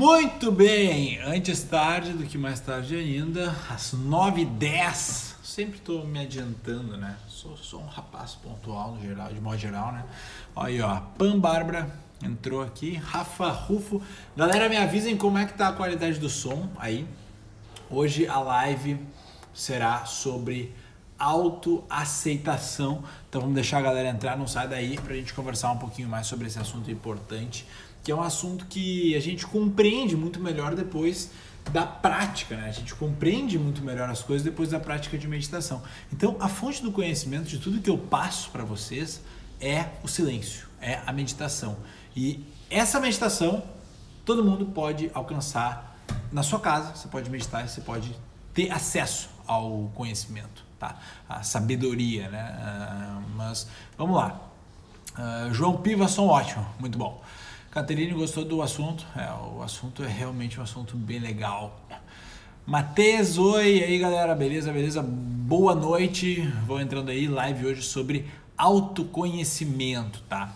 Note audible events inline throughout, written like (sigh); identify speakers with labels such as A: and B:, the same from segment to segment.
A: Muito bem, antes tarde do que mais tarde ainda, às 9h10. Sempre estou me adiantando, né? Sou, sou um rapaz pontual no geral, de modo geral, né? Aí, ó, Pan Bárbara entrou aqui, Rafa Rufo. Galera, me avisem como é que tá a qualidade do som aí. Hoje a live será sobre autoaceitação. Então vamos deixar a galera entrar, não sai daí para a gente conversar um pouquinho mais sobre esse assunto importante, que é um assunto que a gente compreende muito melhor depois da prática, né? A gente compreende muito melhor as coisas depois da prática de meditação. Então, a fonte do conhecimento de tudo que eu passo para vocês é o silêncio, é a meditação. E essa meditação todo mundo pode alcançar na sua casa, você pode meditar, você pode ter acesso ao conhecimento tá? a sabedoria. Né? Uh, mas vamos lá. Uh, João Piva, som ótimo, muito bom. Caterine gostou do assunto, é, o assunto é realmente um assunto bem legal. Matheus, oi, e aí galera, beleza, beleza? Boa noite, vou entrando aí, live hoje sobre autoconhecimento, tá?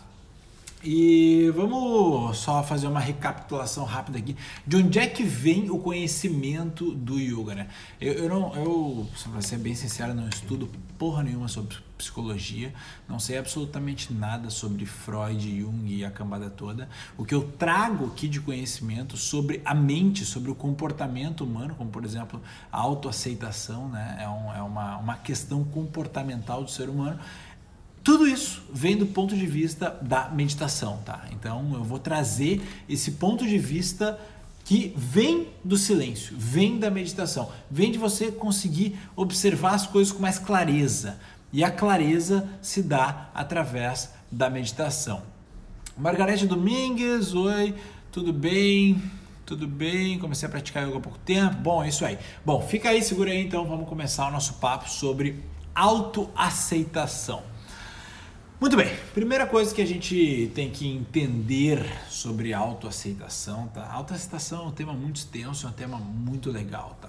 A: E vamos só fazer uma recapitulação rápida aqui de onde é que vem o conhecimento do yoga, né? Eu, eu não, eu, para ser bem sincero, não estudo porra nenhuma sobre psicologia, não sei absolutamente nada sobre Freud, Jung e a cambada toda. O que eu trago aqui de conhecimento sobre a mente, sobre o comportamento humano, como por exemplo a autoaceitação, né? É, um, é uma, uma questão comportamental do ser humano tudo isso vem do ponto de vista da meditação, tá? Então eu vou trazer esse ponto de vista que vem do silêncio, vem da meditação, vem de você conseguir observar as coisas com mais clareza. E a clareza se dá através da meditação. Margarete Domingues, oi, tudo bem? Tudo bem? Comecei a praticar yoga há pouco tempo. Bom, é isso aí. Bom, fica aí, segura aí então, vamos começar o nosso papo sobre autoaceitação. Muito bem, primeira coisa que a gente tem que entender sobre autoaceitação, tá? Autoaceitação é um tema muito extenso, é um tema muito legal, tá?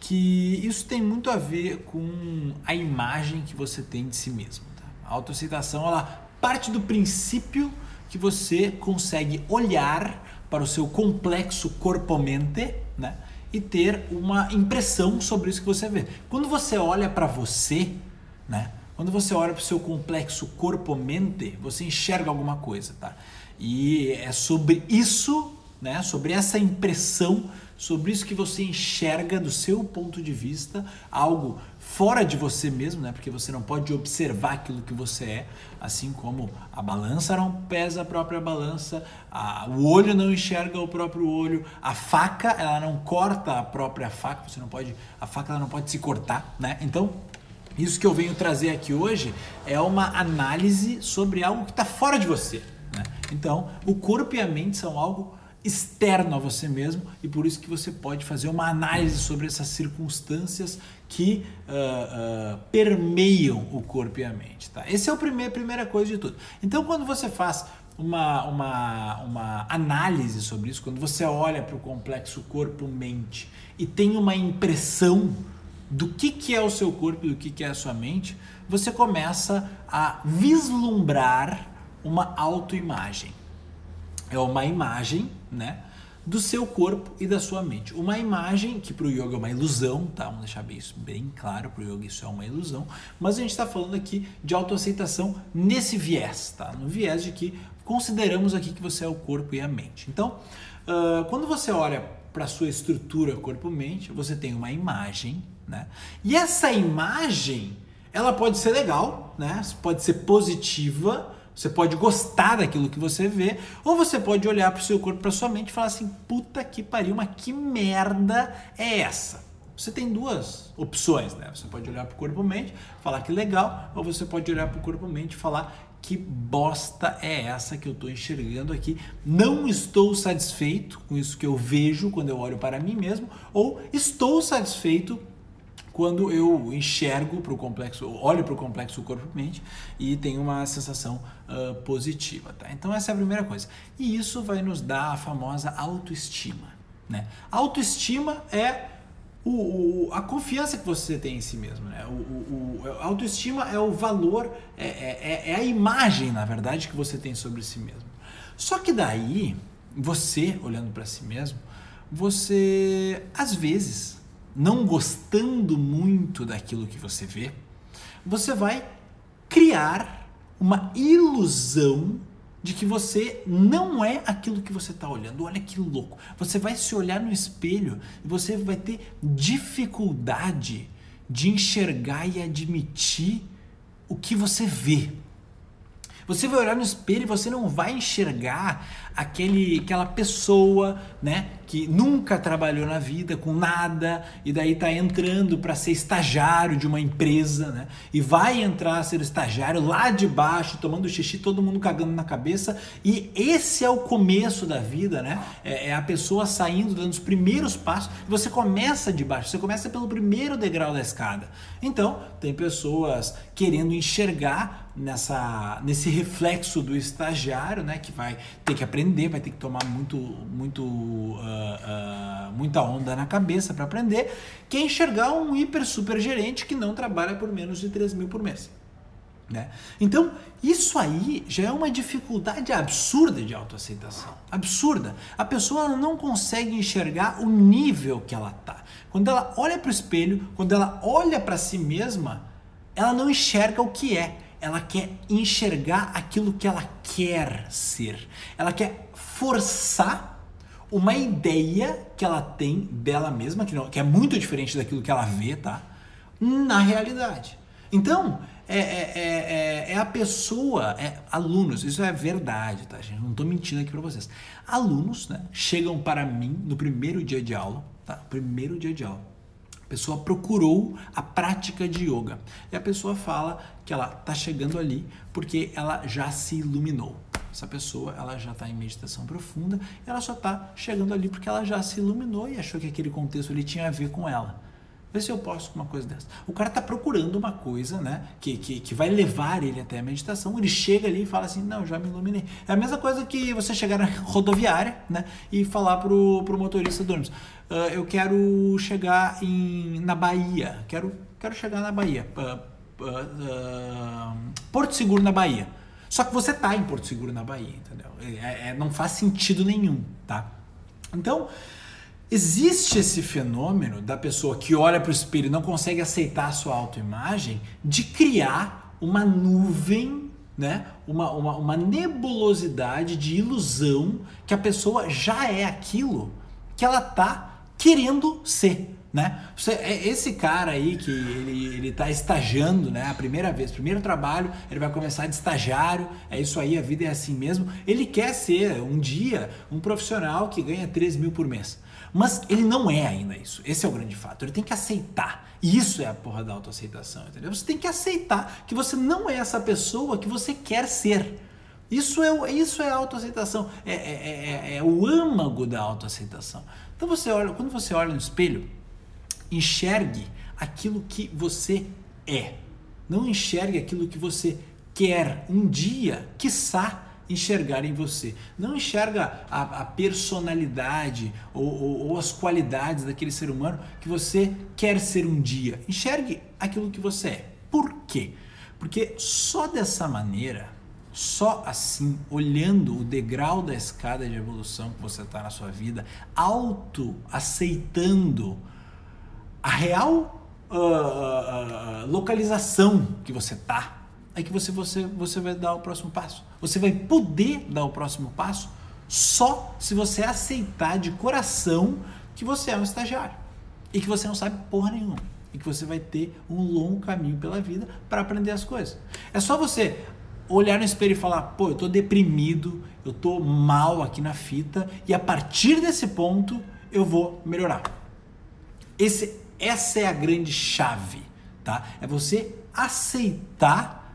A: Que isso tem muito a ver com a imagem que você tem de si mesmo, tá? A autoaceitação, ela parte do princípio que você consegue olhar para o seu complexo corpo-mente, né? E ter uma impressão sobre isso que você vê. Quando você olha para você, né? Quando você olha para o seu complexo corpo-mente, você enxerga alguma coisa, tá? E é sobre isso, né? Sobre essa impressão, sobre isso que você enxerga do seu ponto de vista, algo fora de você mesmo, né? Porque você não pode observar aquilo que você é, assim como a balança não pesa a própria balança, a, o olho não enxerga o próprio olho, a faca ela não corta a própria faca, você não pode, a faca ela não pode se cortar, né? Então isso que eu venho trazer aqui hoje é uma análise sobre algo que está fora de você. Né? Então, o corpo e a mente são algo externo a você mesmo e por isso que você pode fazer uma análise sobre essas circunstâncias que uh, uh, permeiam o corpo e a mente. Tá? Essa é a primeira, primeira coisa de tudo. Então, quando você faz uma, uma, uma análise sobre isso, quando você olha para o complexo corpo-mente e tem uma impressão do que, que é o seu corpo e do que, que é a sua mente, você começa a vislumbrar uma autoimagem. É uma imagem, né? Do seu corpo e da sua mente. Uma imagem que para o yoga é uma ilusão, tá? Vamos deixar isso bem claro, para o yoga isso é uma ilusão, mas a gente está falando aqui de autoaceitação nesse viés, tá? No viés de que consideramos aqui que você é o corpo e a mente. Então, uh, quando você olha para sua estrutura corpo-mente, você tem uma imagem né? E essa imagem, ela pode ser legal, né? pode ser positiva, você pode gostar daquilo que você vê, ou você pode olhar para o seu corpo, para sua mente e falar assim: puta que pariu, mas que merda é essa? Você tem duas opções, né? Você pode olhar para o corpo-mente, falar que legal, ou você pode olhar para o corpo-mente e falar que bosta é essa que eu estou enxergando aqui? Não estou satisfeito com isso que eu vejo quando eu olho para mim mesmo, ou estou satisfeito quando eu enxergo para o complexo, olho para o complexo corpo-mente e tenho uma sensação uh, positiva. Tá? Então essa é a primeira coisa. E isso vai nos dar a famosa autoestima. Né? Autoestima é o, o, a confiança que você tem em si mesmo. Né? O, o, o autoestima é o valor, é, é, é, é, a imagem, na verdade, que você tem sobre si mesmo. Só que daí você olhando para si mesmo, você às vezes, não gostando muito daquilo que você vê, você vai criar uma ilusão de que você não é aquilo que você está olhando. Olha que louco. Você vai se olhar no espelho e você vai ter dificuldade de enxergar e admitir o que você vê. Você vai olhar no espelho e você não vai enxergar aquele, aquela pessoa, né, que nunca trabalhou na vida com nada e daí está entrando para ser estagiário de uma empresa, né, e vai entrar a ser estagiário lá de baixo, tomando xixi, todo mundo cagando na cabeça, e esse é o começo da vida, né? É, é a pessoa saindo, dando os primeiros passos. Você começa de baixo, você começa pelo primeiro degrau da escada. Então, tem pessoas querendo enxergar nessa nesse reflexo do estagiário, né, que vai ter que aprender vai ter que tomar muito, muito, uh, uh, muita onda na cabeça para aprender, que é enxergar um hiper super gerente que não trabalha por menos de 3 mil por mês. Né? Então, isso aí já é uma dificuldade absurda de autoaceitação. Absurda. A pessoa não consegue enxergar o nível que ela tá. Quando ela olha para o espelho, quando ela olha para si mesma, ela não enxerga o que é ela quer enxergar aquilo que ela quer ser. Ela quer forçar uma ideia que ela tem dela mesma, que, não, que é muito diferente daquilo que ela vê, tá? Na realidade. Então, é, é, é, é, a pessoa, é, alunos, isso é verdade, tá, gente? Não estou mentindo aqui para vocês. Alunos, né, chegam para mim no primeiro dia de aula, tá? Primeiro dia de aula a pessoa procurou a prática de yoga. E a pessoa fala que ela está chegando ali porque ela já se iluminou. Essa pessoa ela já está em meditação profunda, ela só está chegando ali porque ela já se iluminou e achou que aquele contexto ali tinha a ver com ela. Vê se eu posso com uma coisa dessa. O cara está procurando uma coisa, né? Que, que, que vai levar ele até a meditação. Ele chega ali e fala assim: Não, já me iluminei. É a mesma coisa que você chegar na (laughs) rodoviária, né? E falar pro, pro motorista do ônibus: uh, Eu quero chegar em, na Bahia. Quero, quero chegar na Bahia. Uh, uh, Porto Seguro na Bahia. Só que você tá em Porto Seguro na Bahia, entendeu? É, é, não faz sentido nenhum, tá? Então. Existe esse fenômeno da pessoa que olha para o espelho e não consegue aceitar a sua autoimagem de criar uma nuvem, né? uma, uma, uma nebulosidade de ilusão que a pessoa já é aquilo que ela tá querendo ser. Né? É esse cara aí que ele, ele tá estagiando, né? A primeira vez, primeiro trabalho, ele vai começar de estagiário, é isso aí, a vida é assim mesmo. Ele quer ser um dia um profissional que ganha 3 mil por mês. Mas ele não é ainda isso. Esse é o grande fato. Ele tem que aceitar. E isso é a porra da autoaceitação, entendeu? Você tem que aceitar que você não é essa pessoa que você quer ser. Isso é, isso é autoaceitação. É, é, é, é, é o âmago da autoaceitação. Então você olha, quando você olha no espelho, enxergue aquilo que você é. Não enxergue aquilo que você quer um dia, quiçá, enxergar em você. Não enxerga a, a personalidade ou, ou, ou, as qualidades daquele ser humano que você quer ser um dia. Enxergue aquilo que você é. Por quê? Porque só dessa maneira, só assim, olhando o degrau da escada de evolução que você está na sua vida, auto aceitando a real uh, localização que você está é que você, você, você vai dar o próximo passo. Você vai poder dar o próximo passo só se você aceitar de coração que você é um estagiário e que você não sabe porra nenhuma e que você vai ter um longo caminho pela vida para aprender as coisas. É só você olhar no espelho e falar: pô, eu tô deprimido, eu tô mal aqui na fita e a partir desse ponto eu vou melhorar. Esse, essa é a grande chave, tá? É você aceitar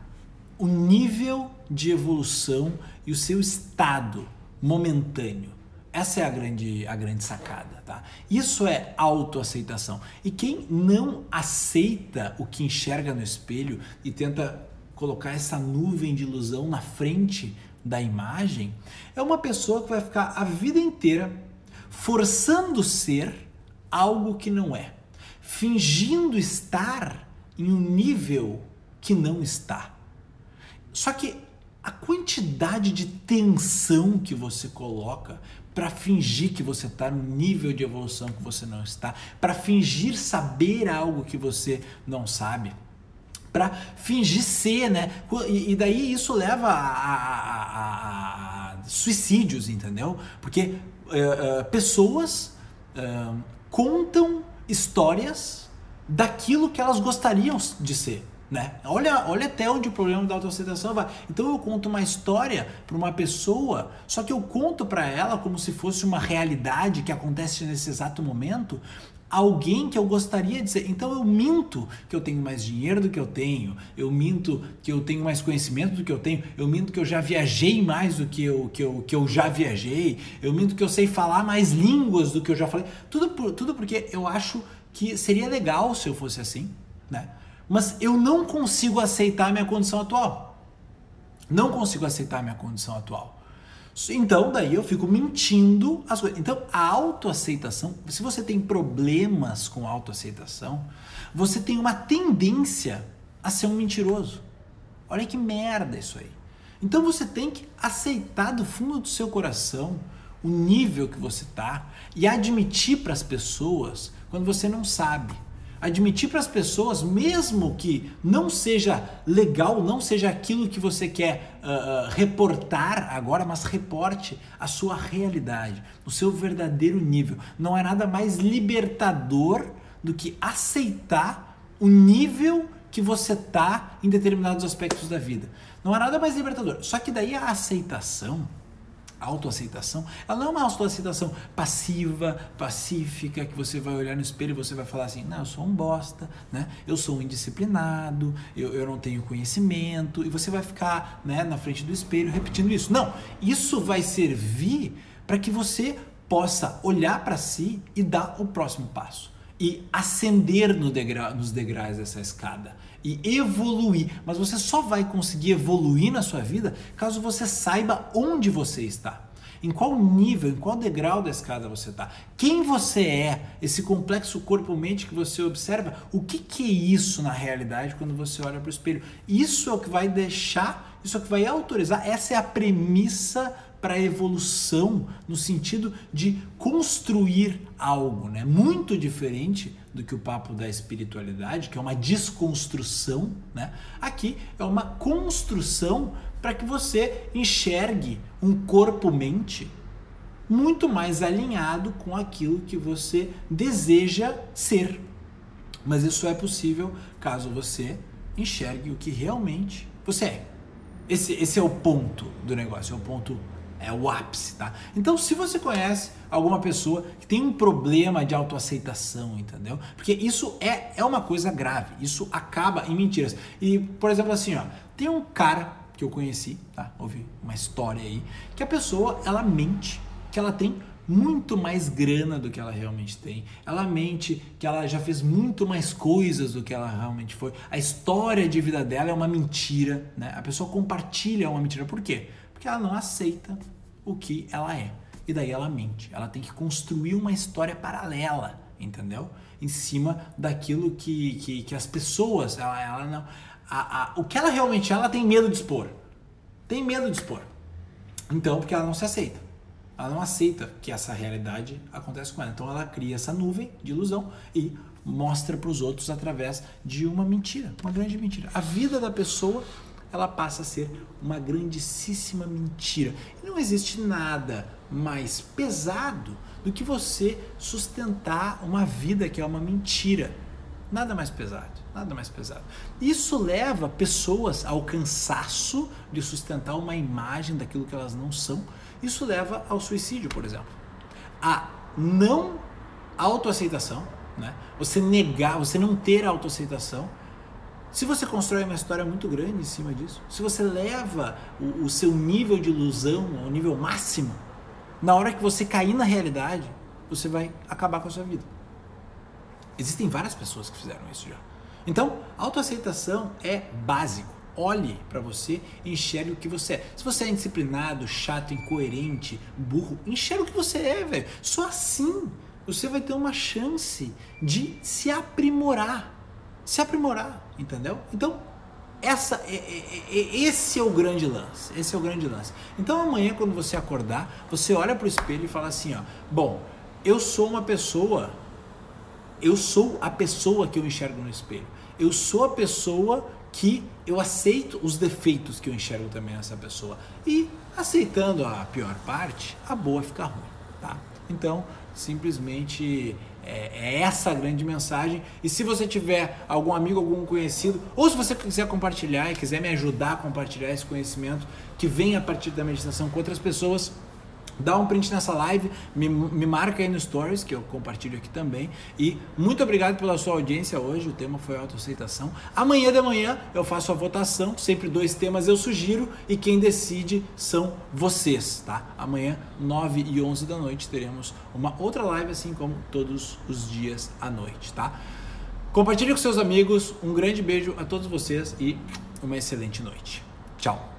A: o nível de evolução e o seu estado momentâneo. Essa é a grande, a grande sacada, tá? Isso é autoaceitação. E quem não aceita o que enxerga no espelho e tenta colocar essa nuvem de ilusão na frente da imagem, é uma pessoa que vai ficar a vida inteira forçando ser algo que não é, fingindo estar em um nível que não está. Só que a quantidade de tensão que você coloca para fingir que você está no nível de evolução que você não está, para fingir saber algo que você não sabe, para fingir ser, né? E, daí isso leva a, a, a, a suicídios, entendeu? Porque uh, uh, pessoas uh, contam histórias daquilo que elas gostariam de ser. Né? Olha, olha até onde o problema da autoaceitação vai. Então eu conto uma história para uma pessoa, só que eu conto para ela como se fosse uma realidade que acontece nesse exato momento, alguém que eu gostaria de ser. Então eu minto que eu tenho mais dinheiro do que eu tenho, eu minto que eu tenho mais conhecimento do que eu tenho, eu minto que eu já viajei mais do que eu, que eu, que eu já viajei, eu minto que eu sei falar mais línguas do que eu já falei. Tudo, por, tudo porque eu acho que seria legal se eu fosse assim, né? Mas eu não consigo aceitar a minha condição atual. Não consigo aceitar a minha condição atual. Então, daí eu fico mentindo as coisas. Então, a autoaceitação, se você tem problemas com autoaceitação, você tem uma tendência a ser um mentiroso. Olha que merda isso aí. Então, você tem que aceitar do fundo do seu coração o nível que você tá e admitir para as pessoas quando você não sabe admitir para as pessoas, mesmo que não seja legal, não seja aquilo que você quer uh, reportar agora, mas reporte a sua realidade, o seu verdadeiro nível. Não é nada mais libertador do que aceitar o nível que você tá em determinados aspectos da vida. Não há nada mais libertador. Só que daí a aceitação autoaceitação, ela não é uma autoaceitação passiva, pacífica, que você vai olhar no espelho e você vai falar assim, não, eu sou um bosta, né? eu sou um indisciplinado, eu, eu não tenho conhecimento, e você vai ficar né, na frente do espelho repetindo isso. Não, isso vai servir para que você possa olhar para si e dar o próximo passo e ascender no degra nos degraus dessa escada e evoluir. Mas você só vai conseguir evoluir na sua vida caso você saiba onde você está. Em qual nível, em qual degrau da escada você está? Quem você é? Esse complexo corpo-mente que você observa, o que, que é isso na realidade quando você olha para o espelho? Isso é o que vai deixar, isso é o que vai autorizar, essa é a premissa para a evolução no sentido de construir algo, né? Muito diferente do que o papo da espiritualidade, que é uma desconstrução, né? Aqui é uma construção para que você enxergue um corpo-mente muito mais alinhado com aquilo que você deseja ser. Mas isso é possível caso você enxergue o que realmente você é. Esse, esse é o ponto do negócio, é o ponto é o ápice, tá? Então, se você conhece alguma pessoa que tem um problema de autoaceitação, entendeu? Porque isso é, é uma coisa grave, isso acaba em mentiras. E, por exemplo, assim, ó, tem um cara que eu conheci, tá? Ouvi uma história aí, que a pessoa, ela mente que ela tem muito mais grana do que ela realmente tem. Ela mente que ela já fez muito mais coisas do que ela realmente foi. A história de vida dela é uma mentira, né? A pessoa compartilha uma mentira. Por quê? Porque ela não aceita o que ela é. E daí ela mente. Ela tem que construir uma história paralela, entendeu? Em cima daquilo que, que, que as pessoas, ela, ela não. A, a, o que ela realmente é, ela tem medo de expor. Tem medo de expor. Então, porque ela não se aceita. Ela não aceita que essa realidade acontece com ela. Então, ela cria essa nuvem de ilusão e mostra para os outros através de uma mentira, uma grande mentira. A vida da pessoa ela passa a ser uma grandíssima mentira. E não existe nada mais pesado do que você sustentar uma vida que é uma mentira. Nada mais pesado, nada mais pesado. Isso leva pessoas ao cansaço de sustentar uma imagem daquilo que elas não são. Isso leva ao suicídio, por exemplo. A não autoaceitação, né? Você negar, você não ter autoaceitação se você constrói uma história muito grande em cima disso, se você leva o, o seu nível de ilusão ao nível máximo, na hora que você cair na realidade, você vai acabar com a sua vida. Existem várias pessoas que fizeram isso já. Então, autoaceitação é básico. Olhe para você enxergue o que você é. Se você é indisciplinado, chato, incoerente, burro, enxergue o que você é, velho. Só assim você vai ter uma chance de se aprimorar. Se aprimorar entendeu? Então, essa, é, é, é, esse é o grande lance. Esse é o grande lance. Então amanhã, quando você acordar, você olha para o espelho e fala assim: ó, bom, eu sou uma pessoa, eu sou a pessoa que eu enxergo no espelho. Eu sou a pessoa que eu aceito os defeitos que eu enxergo também nessa pessoa. E aceitando a pior parte, a boa fica ruim, tá? Então, simplesmente é, essa a grande mensagem. E se você tiver algum amigo, algum conhecido, ou se você quiser compartilhar e quiser me ajudar a compartilhar esse conhecimento que vem a partir da meditação com outras pessoas, Dá um print nessa live, me, me marca aí no Stories, que eu compartilho aqui também. E muito obrigado pela sua audiência hoje. O tema foi autoaceitação. Amanhã de manhã eu faço a votação. Sempre dois temas eu sugiro. E quem decide são vocês, tá? Amanhã, 9 e 11 da noite, teremos uma outra live, assim como todos os dias à noite, tá? Compartilhe com seus amigos. Um grande beijo a todos vocês e uma excelente noite. Tchau!